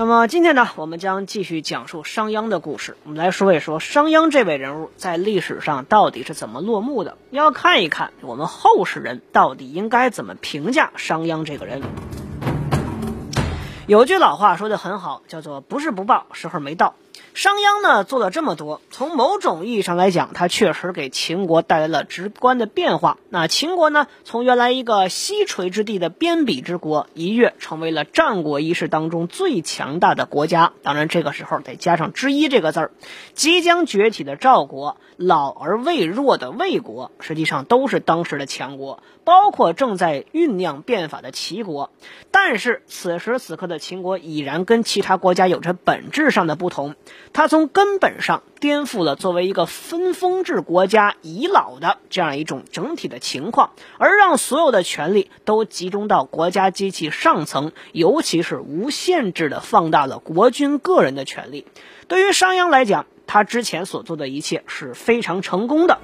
那么今天呢，我们将继续讲述商鞅的故事。我们来说一说商鞅这位人物在历史上到底是怎么落幕的，要看一看我们后世人到底应该怎么评价商鞅这个人。有句老话说的很好，叫做“不是不报，时候没到”。商鞅呢做了这么多，从某种意义上来讲，他确实给秦国带来了直观的变化。那秦国呢，从原来一个西陲之地的边鄙之国，一跃成为了战国一世当中最强大的国家。当然，这个时候得加上“之一”这个字儿。即将崛起的赵国，老而未弱的魏国，实际上都是当时的强国，包括正在酝酿变法的齐国。但是此时此刻的秦国已然跟其他国家有着本质上的不同。它从根本上颠覆了作为一个分封制国家遗老的这样一种整体的情况，而让所有的权力都集中到国家机器上层，尤其是无限制的放大了国君个人的权利。对于商鞅来讲，他之前所做的一切是非常成功的，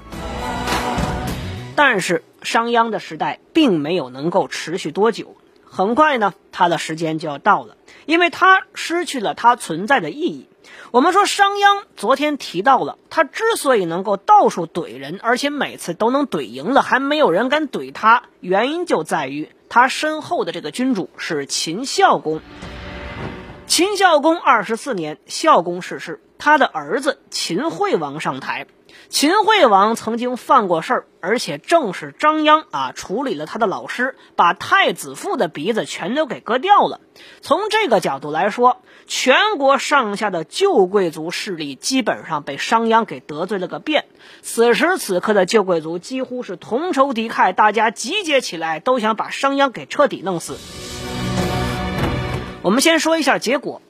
但是商鞅的时代并没有能够持续多久，很快呢，他的时间就要到了，因为他失去了他存在的意义。我们说商鞅昨天提到了，他之所以能够到处怼人，而且每次都能怼赢了，还没有人敢怼他，原因就在于他身后的这个君主是秦孝公。秦孝公二十四年，孝公逝世，他的儿子秦惠王上台。秦惠王曾经犯过事儿，而且正是张鞅啊处理了他的老师，把太子父的鼻子全都给割掉了。从这个角度来说，全国上下的旧贵族势力基本上被商鞅给得罪了个遍。此时此刻的旧贵族几乎是同仇敌忾，大家集结起来都想把商鞅给彻底弄死。我们先说一下结果。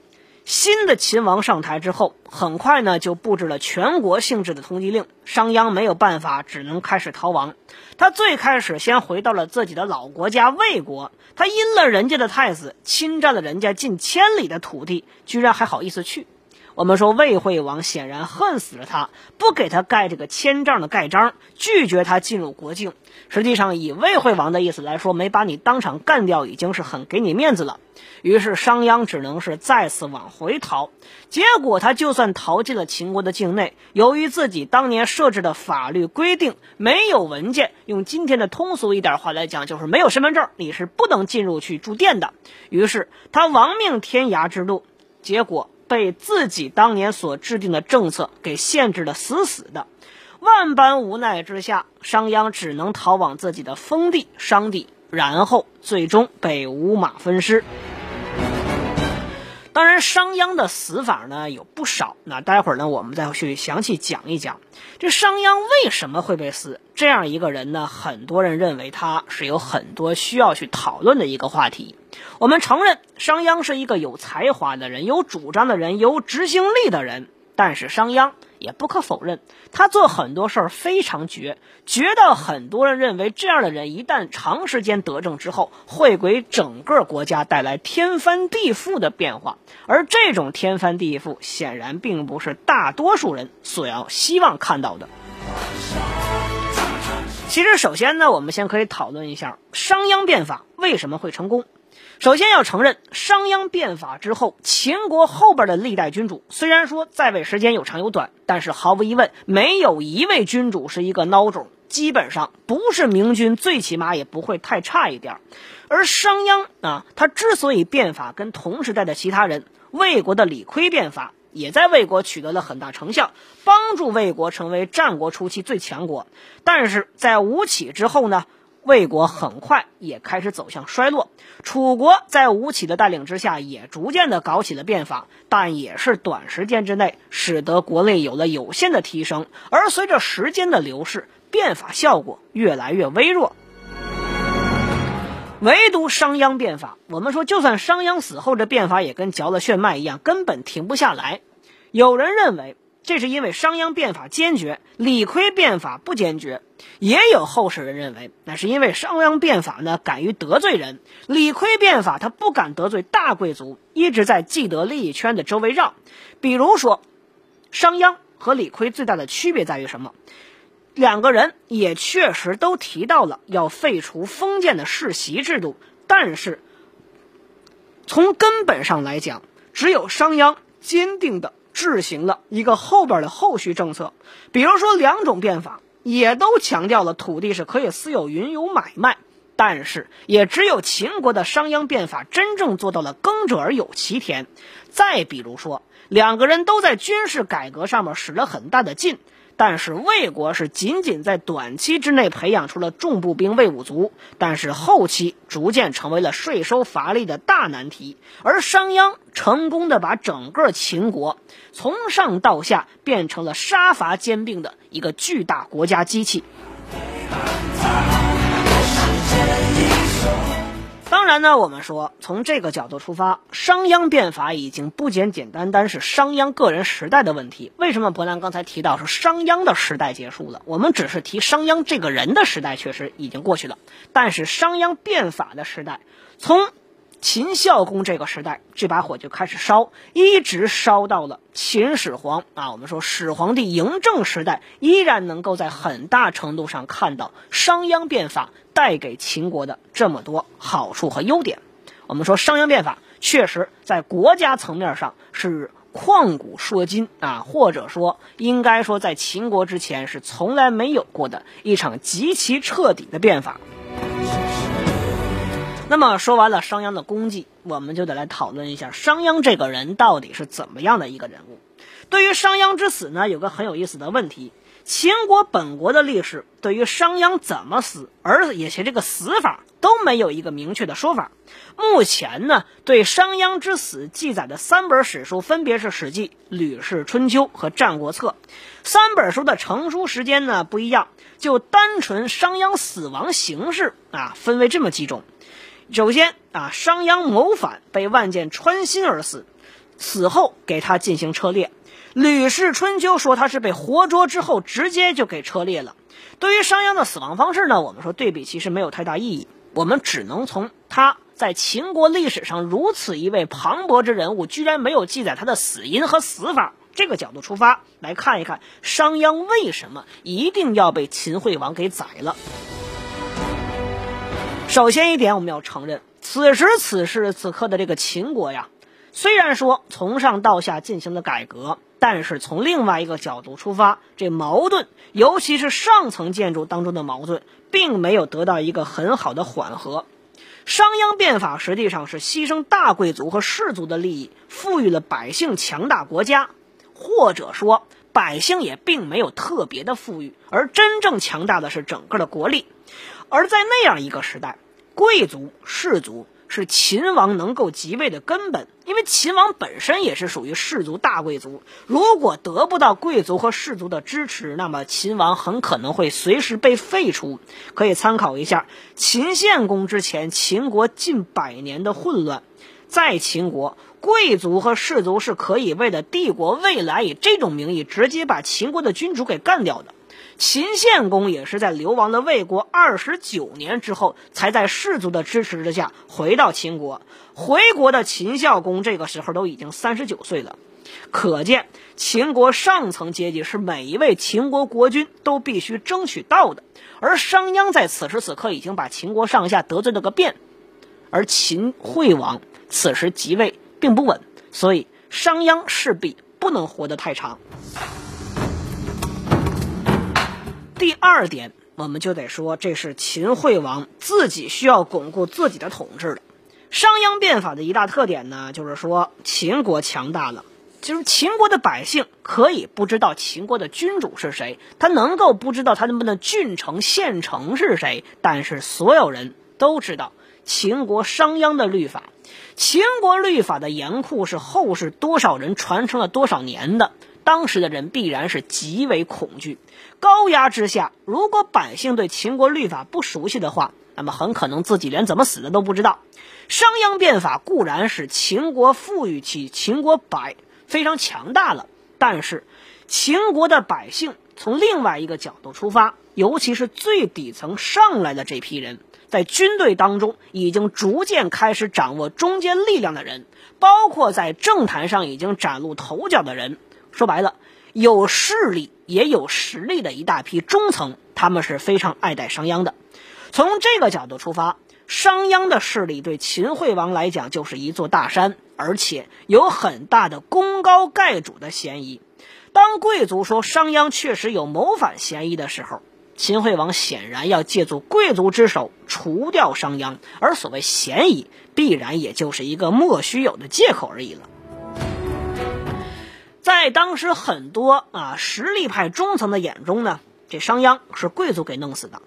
新的秦王上台之后，很快呢就布置了全国性质的通缉令。商鞅没有办法，只能开始逃亡。他最开始先回到了自己的老国家魏国，他阴了人家的太子，侵占了人家近千里的土地，居然还好意思去。我们说魏惠王显然恨死了他，不给他盖这个千丈的盖章，拒绝他进入国境。实际上，以魏惠王的意思来说，没把你当场干掉，已经是很给你面子了。于是商鞅只能是再次往回逃。结果他就算逃进了秦国的境内，由于自己当年设置的法律规定没有文件，用今天的通俗一点话来讲，就是没有身份证，你是不能进入去住店的。于是他亡命天涯之路，结果。被自己当年所制定的政策给限制的死死的，万般无奈之下，商鞅只能逃往自己的封地商地，然后最终被五马分尸。当然，商鞅的死法呢有不少，那待会儿呢我们再去详细讲一讲，这商鞅为什么会被死？这样一个人呢，很多人认为他是有很多需要去讨论的一个话题。我们承认商鞅是一个有才华的人、有主张的人、有执行力的人，但是商鞅也不可否认，他做很多事儿非常绝，绝到很多人认为这样的人一旦长时间得政之后，会给整个国家带来天翻地覆的变化。而这种天翻地覆，显然并不是大多数人所要希望看到的。其实，首先呢，我们先可以讨论一下商鞅变法为什么会成功。首先要承认，商鞅变法之后，秦国后边的历代君主虽然说在位时间有长有短，但是毫无疑问，没有一位君主是一个孬种，基本上不是明君，最起码也不会太差一点。而商鞅啊，他之所以变法跟同时代的其他人，魏国的李悝变法也在魏国取得了很大成效，帮助魏国成为战国初期最强国。但是在吴起之后呢？魏国很快也开始走向衰落，楚国在吴起的带领之下，也逐渐的搞起了变法，但也是短时间之内使得国内有了有限的提升。而随着时间的流逝，变法效果越来越微弱。唯独商鞅变法，我们说，就算商鞅死后，这变法也跟嚼了炫迈一样，根本停不下来。有人认为。这是因为商鞅变法坚决，李悝变法不坚决。也有后世人认为，那是因为商鞅变法呢敢于得罪人，李悝变法他不敢得罪大贵族，一直在既得利益圈的周围绕。比如说，商鞅和李悝最大的区别在于什么？两个人也确实都提到了要废除封建的世袭制度，但是从根本上来讲，只有商鞅坚定的执行了一个后边的后续政策，比如说两种变法也都强调了土地是可以私有云游买卖，但是也只有秦国的商鞅变法真正做到了耕者而有其田。再比如说，两个人都在军事改革上面使了很大的劲。但是魏国是仅仅在短期之内培养出了重步兵魏武卒，但是后期逐渐成为了税收乏力的大难题。而商鞅成功的把整个秦国从上到下变成了杀伐兼并的一个巨大国家机器。当然呢，我们说从这个角度出发，商鞅变法已经不简简单单是商鞅个人时代的问题。为什么伯南刚才提到是商鞅的时代结束了？我们只是提商鞅这个人的时代确实已经过去了，但是商鞅变法的时代，从秦孝公这个时代，这把火就开始烧，一直烧到了秦始皇啊。我们说始皇帝嬴政时代，依然能够在很大程度上看到商鞅变法。带给秦国的这么多好处和优点，我们说商鞅变法确实在国家层面上是旷古烁今啊，或者说应该说在秦国之前是从来没有过的一场极其彻底的变法。那么说完了商鞅的功绩，我们就得来讨论一下商鞅这个人到底是怎么样的一个人物。对于商鞅之死呢，有个很有意思的问题。秦国本国的历史对于商鞅怎么死，而且这个死法都没有一个明确的说法。目前呢，对商鞅之死记载的三本史书分别是《史记》《吕氏春秋》和《战国策》。三本书的成书时间呢不一样，就单纯商鞅死亡形式啊，分为这么几种。首先啊，商鞅谋反被万箭穿心而死，死后给他进行车裂。《吕氏春秋》说他是被活捉之后直接就给车裂了。对于商鞅的死亡方式呢，我们说对比其实没有太大意义，我们只能从他在秦国历史上如此一位磅礴之人物，居然没有记载他的死因和死法这个角度出发来看一看商鞅为什么一定要被秦惠王给宰了。首先一点，我们要承认，此时此时此刻的这个秦国呀，虽然说从上到下进行了改革。但是从另外一个角度出发，这矛盾，尤其是上层建筑当中的矛盾，并没有得到一个很好的缓和。商鞅变法实际上是牺牲大贵族和士族的利益，赋予了百姓强大国家，或者说百姓也并没有特别的富裕，而真正强大的是整个的国力。而在那样一个时代，贵族士族。是秦王能够即位的根本，因为秦王本身也是属于氏族大贵族。如果得不到贵族和氏族的支持，那么秦王很可能会随时被废除。可以参考一下秦献公之前秦国近百年的混乱，在秦国，贵族和氏族是可以为了帝国未来以这种名义直接把秦国的君主给干掉的。秦献公也是在流亡了魏国二十九年之后，才在士族的支持之下回到秦国。回国的秦孝公这个时候都已经三十九岁了，可见秦国上层阶级是每一位秦国国君都必须争取到的。而商鞅在此时此刻已经把秦国上下得罪了个遍，而秦惠王此时即位并不稳，所以商鞅势必不能活得太长。第二点，我们就得说，这是秦惠王自己需要巩固自己的统治的。商鞅变法的一大特点呢，就是说秦国强大了，就是秦国的百姓可以不知道秦国的君主是谁，他能够不知道他们的郡城县城是谁，但是所有人都知道秦国商鞅的律法。秦国律法的严酷是后世多少人传承了多少年的。当时的人必然是极为恐惧，高压之下，如果百姓对秦国律法不熟悉的话，那么很可能自己连怎么死的都不知道。商鞅变法固然使秦国富裕起，秦国百非常强大了，但是秦国的百姓从另外一个角度出发，尤其是最底层上来的这批人，在军队当中已经逐渐开始掌握中坚力量的人，包括在政坛上已经崭露头角的人。说白了，有势力也有实力的一大批中层，他们是非常爱戴商鞅的。从这个角度出发，商鞅的势力对秦惠王来讲就是一座大山，而且有很大的功高盖主的嫌疑。当贵族说商鞅确实有谋反嫌疑的时候，秦惠王显然要借助贵族之手除掉商鞅，而所谓嫌疑，必然也就是一个莫须有的借口而已了。在当时很多啊实力派中层的眼中呢，这商鞅是贵族给弄死的。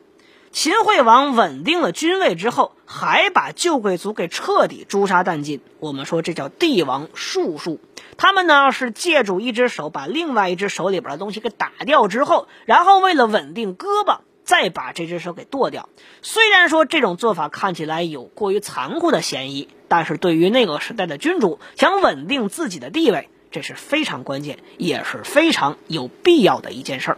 秦惠王稳定了君位之后，还把旧贵族给彻底诛杀殆尽。我们说这叫帝王术数。他们呢是借助一只手把另外一只手里边的东西给打掉之后，然后为了稳定胳膊，再把这只手给剁掉。虽然说这种做法看起来有过于残酷的嫌疑，但是对于那个时代的君主想稳定自己的地位，这是非常关键，也是非常有必要的一件事儿。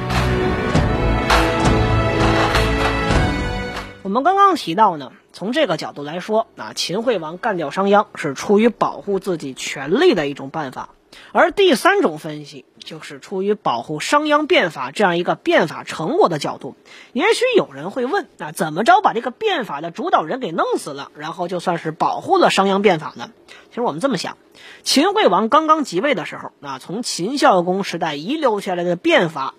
我们刚刚提到呢，从这个角度来说，啊，秦惠王干掉商鞅是出于保护自己权力的一种办法；而第三种分析就是出于保护商鞅变法这样一个变法成果的角度。也许有人会问，啊，怎么着把这个变法的主导人给弄死了，然后就算是保护了商鞅变法呢？其实我们这么想，秦惠王刚刚即位的时候，啊，从秦孝公时代遗留下来的变法。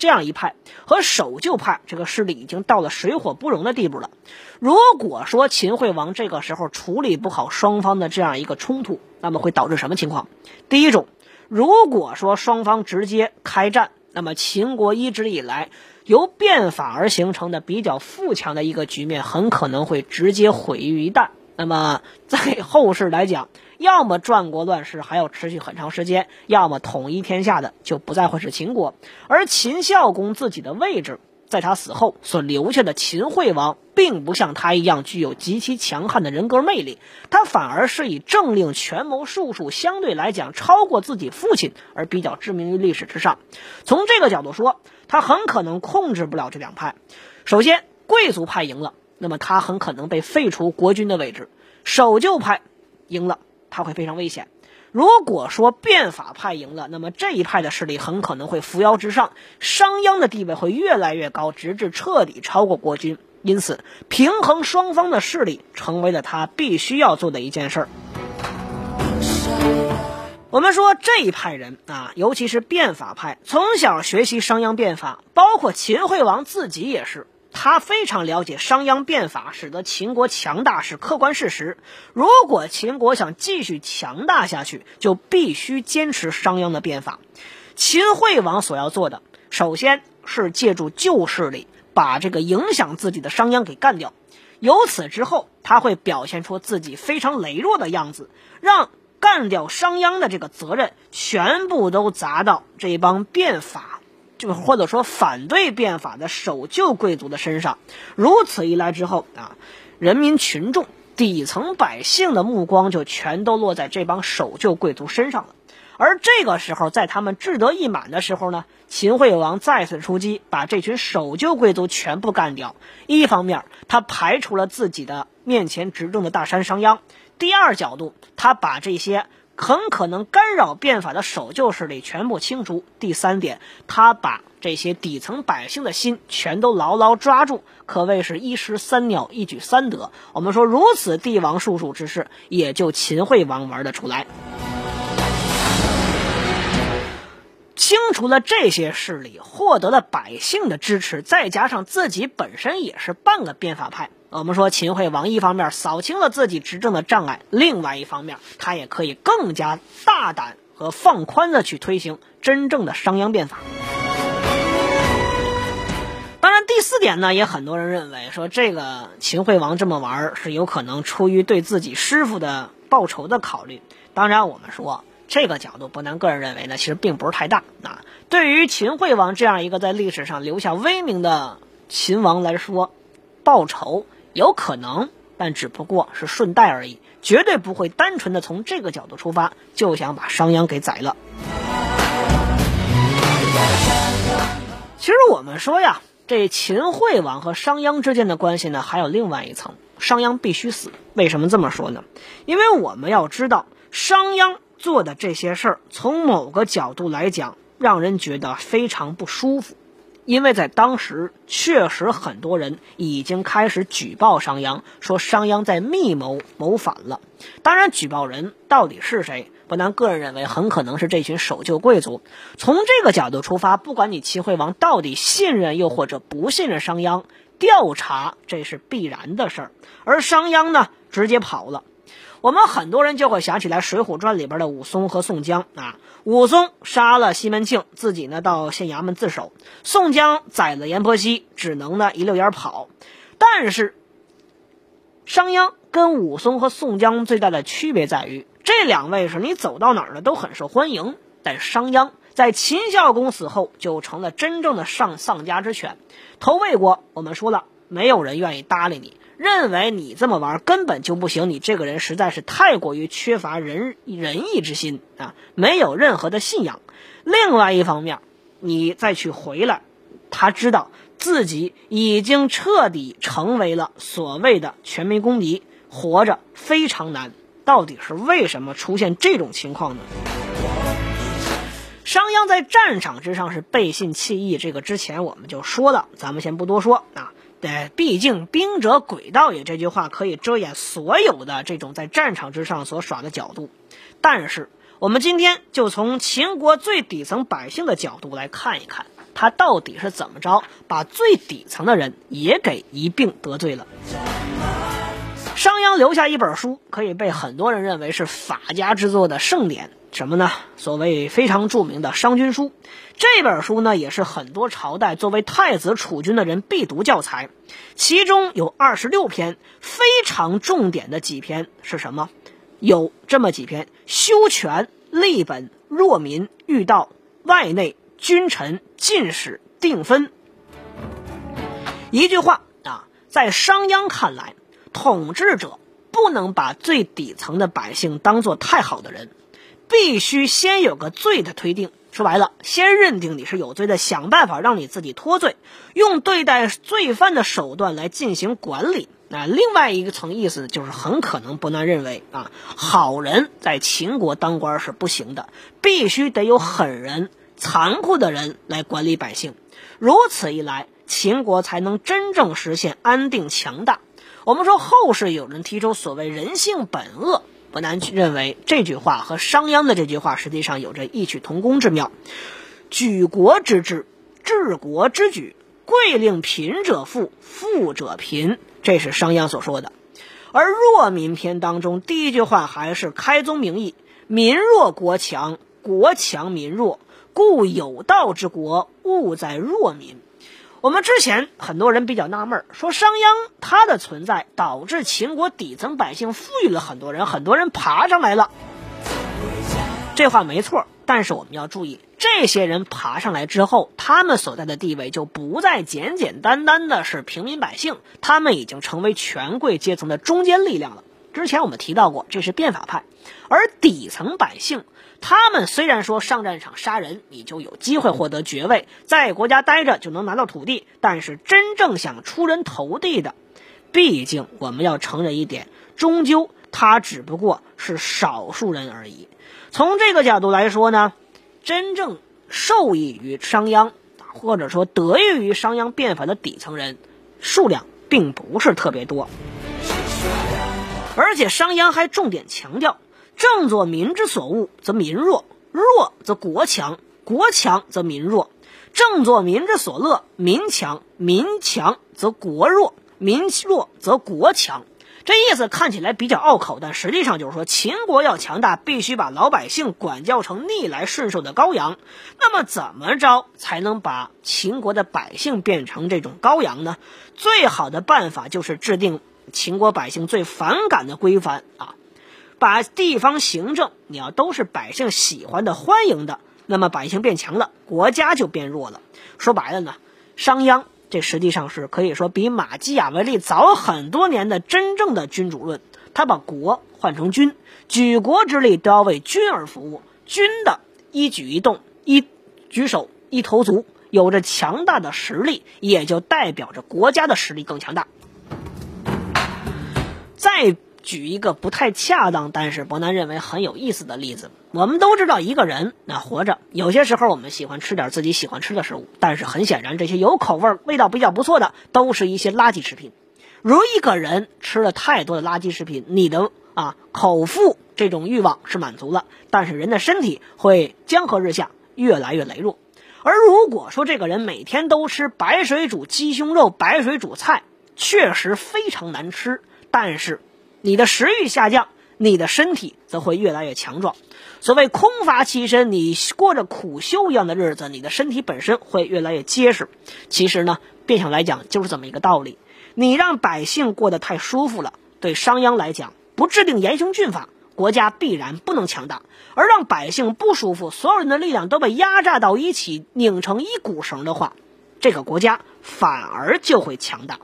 这样一派和守旧派这个势力已经到了水火不容的地步了。如果说秦惠王这个时候处理不好双方的这样一个冲突，那么会导致什么情况？第一种，如果说双方直接开战，那么秦国一直以来由变法而形成的比较富强的一个局面，很可能会直接毁于一旦。那么在后世来讲，要么战国乱世还要持续很长时间，要么统一天下的就不再会是秦国。而秦孝公自己的位置，在他死后所留下的秦惠王，并不像他一样具有极其强悍的人格魅力，他反而是以政令权谋术数相对来讲超过自己父亲而比较知名于历史之上。从这个角度说，他很可能控制不了这两派。首先，贵族派赢了，那么他很可能被废除国君的位置；守旧派赢了。他会非常危险。如果说变法派赢了，那么这一派的势力很可能会扶摇直上，商鞅的地位会越来越高，直至彻底超过国君。因此，平衡双方的势力成为了他必须要做的一件事儿。我们说这一派人啊，尤其是变法派，从小学习商鞅变法，包括秦惠王自己也是。他非常了解商鞅变法使得秦国强大是客观事实。如果秦国想继续强大下去，就必须坚持商鞅的变法。秦惠王所要做的，首先是借助旧势力把这个影响自己的商鞅给干掉。由此之后，他会表现出自己非常羸弱的样子，让干掉商鞅的这个责任全部都砸到这帮变法。就或者说反对变法的守旧贵族的身上，如此一来之后啊，人民群众底层百姓的目光就全都落在这帮守旧贵族身上了。而这个时候，在他们志得意满的时候呢，秦惠王再次出击，把这群守旧贵族全部干掉。一方面，他排除了自己的面前执政的大山商鞅；第二角度，他把这些。很可能干扰变法的守旧势力全部清除。第三点，他把这些底层百姓的心全都牢牢抓住，可谓是一石三鸟，一举三得。我们说，如此帝王术数之事，也就秦惠王玩得出来。清除了这些势力，获得了百姓的支持，再加上自己本身也是半个变法派。我们说秦惠王一方面扫清了自己执政的障碍，另外一方面他也可以更加大胆和放宽的去推行真正的商鞅变法。当然，第四点呢，也很多人认为说这个秦惠王这么玩是有可能出于对自己师傅的报仇的考虑。当然，我们说。这个角度，不难个人认为呢，其实并不是太大啊。对于秦惠王这样一个在历史上留下威名的秦王来说，报仇有可能，但只不过是顺带而已，绝对不会单纯的从这个角度出发就想把商鞅给宰了。其实我们说呀，这秦惠王和商鞅之间的关系呢，还有另外一层，商鞅必须死。为什么这么说呢？因为我们要知道商鞅。做的这些事儿，从某个角度来讲，让人觉得非常不舒服，因为在当时确实很多人已经开始举报商鞅，说商鞅在密谋谋反了。当然，举报人到底是谁，不难个人认为很可能是这群守旧贵族。从这个角度出发，不管你齐惠王到底信任又或者不信任商鞅，调查这是必然的事儿。而商鞅呢，直接跑了。我们很多人就会想起来《水浒传》里边的武松和宋江啊，武松杀了西门庆，自己呢到县衙门自首；宋江宰了阎婆惜，只能呢一溜烟跑。但是，商鞅跟武松和宋江最大的区别在于，这两位是你走到哪儿呢都很受欢迎，但商鞅在秦孝公死后就成了真正的上丧家之犬。投魏国，我们说了，没有人愿意搭理你。认为你这么玩根本就不行，你这个人实在是太过于缺乏仁仁义之心啊，没有任何的信仰。另外一方面，你再去回来，他知道自己已经彻底成为了所谓的全民公敌，活着非常难。到底是为什么出现这种情况呢？商鞅在战场之上是背信弃义，这个之前我们就说了，咱们先不多说啊。对，毕竟“兵者诡道也”这句话可以遮掩所有的这种在战场之上所耍的角度。但是，我们今天就从秦国最底层百姓的角度来看一看，他到底是怎么着把最底层的人也给一并得罪了。商鞅留下一本书，可以被很多人认为是法家之作的圣典。什么呢？所谓非常著名的《商君书》，这本书呢，也是很多朝代作为太子储君的人必读教材。其中有二十六篇非常重点的几篇是什么？有这么几篇：修权、立本、弱民、御道、外内、君臣、进士、定分。一句话啊，在商鞅看来，统治者不能把最底层的百姓当做太好的人。必须先有个罪的推定，说白了，先认定你是有罪的，想办法让你自己脱罪，用对待罪犯的手段来进行管理。那另外一个层意思就是，很可能不难认为啊，好人在秦国当官是不行的，必须得有狠人、残酷的人来管理百姓。如此一来，秦国才能真正实现安定强大。我们说，后世有人提出所谓人性本恶。不难去认为，这句话和商鞅的这句话实际上有着异曲同工之妙。举国之治，治国之举，贵令贫者富，富者贫，这是商鞅所说的。而弱民篇当中，第一句话还是开宗明义：民弱国强，国强民弱，故有道之国，务在弱民。我们之前很多人比较纳闷，说商鞅他的存在导致秦国底层百姓富裕了很多人，很多人爬上来了。这话没错，但是我们要注意，这些人爬上来之后，他们所在的地位就不再简简单单的是平民百姓，他们已经成为权贵阶层的中坚力量了。之前我们提到过，这是变法派，而底层百姓。他们虽然说上战场杀人，你就有机会获得爵位，在国家待着就能拿到土地，但是真正想出人头地的，毕竟我们要承认一点，终究他只不过是少数人而已。从这个角度来说呢，真正受益于商鞅，或者说得益于商鞅变法的底层人，数量并不是特别多。而且商鞅还重点强调。正作民之所恶，则民弱；弱则国强。国强则民弱，政作民之所乐，民强，民强则国弱，民弱则国强。这意思看起来比较拗口，但实际上就是说，秦国要强大，必须把老百姓管教成逆来顺受的羔羊。那么，怎么着才能把秦国的百姓变成这种羔羊呢？最好的办法就是制定秦国百姓最反感的规范啊，把地方行政你要都是百姓喜欢的、欢迎的，那么百姓变强了，国家就变弱了。说白了呢，商鞅。这实际上是可以说比马基雅维利早很多年的真正的君主论。他把国换成君，举国之力都要为君而服务。君的一举一动、一举手、一投足，有着强大的实力，也就代表着国家的实力更强大。再。举一个不太恰当，但是伯南认为很有意思的例子。我们都知道，一个人那活着，有些时候我们喜欢吃点自己喜欢吃的食物，但是很显然，这些有口味、味道比较不错的，都是一些垃圾食品。如一个人吃了太多的垃圾食品，你的啊口腹这种欲望是满足了，但是人的身体会江河日下，越来越羸弱。而如果说这个人每天都吃白水煮鸡胸肉、白水煮菜，确实非常难吃，但是。你的食欲下降，你的身体则会越来越强壮。所谓空乏其身，你过着苦修一样的日子，你的身体本身会越来越结实。其实呢，变相来讲就是这么一个道理。你让百姓过得太舒服了，对商鞅来讲，不制定严刑峻法，国家必然不能强大；而让百姓不舒服，所有人的力量都被压榨到一起，拧成一股绳的话，这个国家反而就会强大。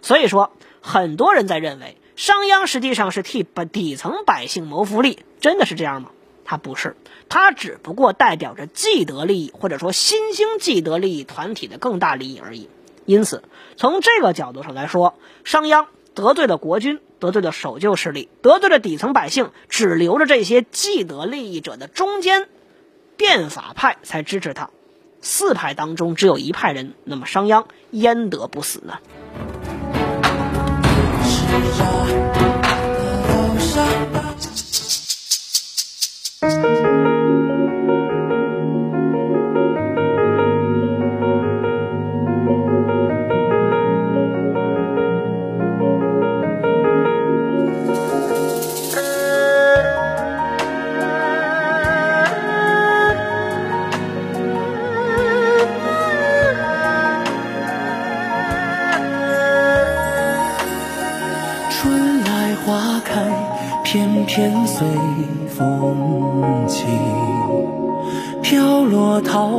所以说，很多人在认为。商鞅实际上是替底层百姓谋福利，真的是这样吗？他不是，他只不过代表着既得利益或者说新兴既得利益团体的更大利益而已。因此，从这个角度上来说，商鞅得罪了国君，得罪了守旧势力，得罪了底层百姓，只留着这些既得利益者的中间变法派才支持他。四派当中只有一派人，那么商鞅焉得不死呢？片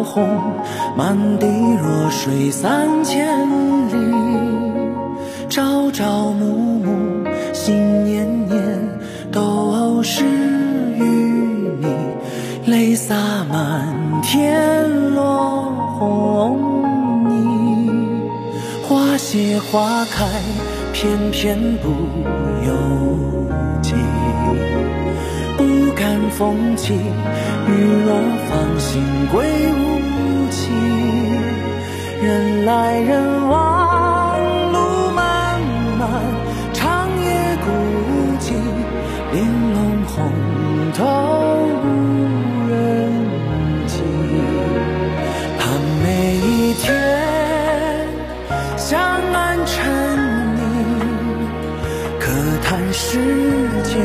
红，满地弱水三千里。朝朝暮暮，心念念，都是与你。泪洒满天落红泥，花谢花开，偏偏不由己。不敢风起，雨落芳心归无。人来人往，路漫漫，长夜孤寂，玲珑红透无人迹。盼每一天相安沉溺，可叹世间。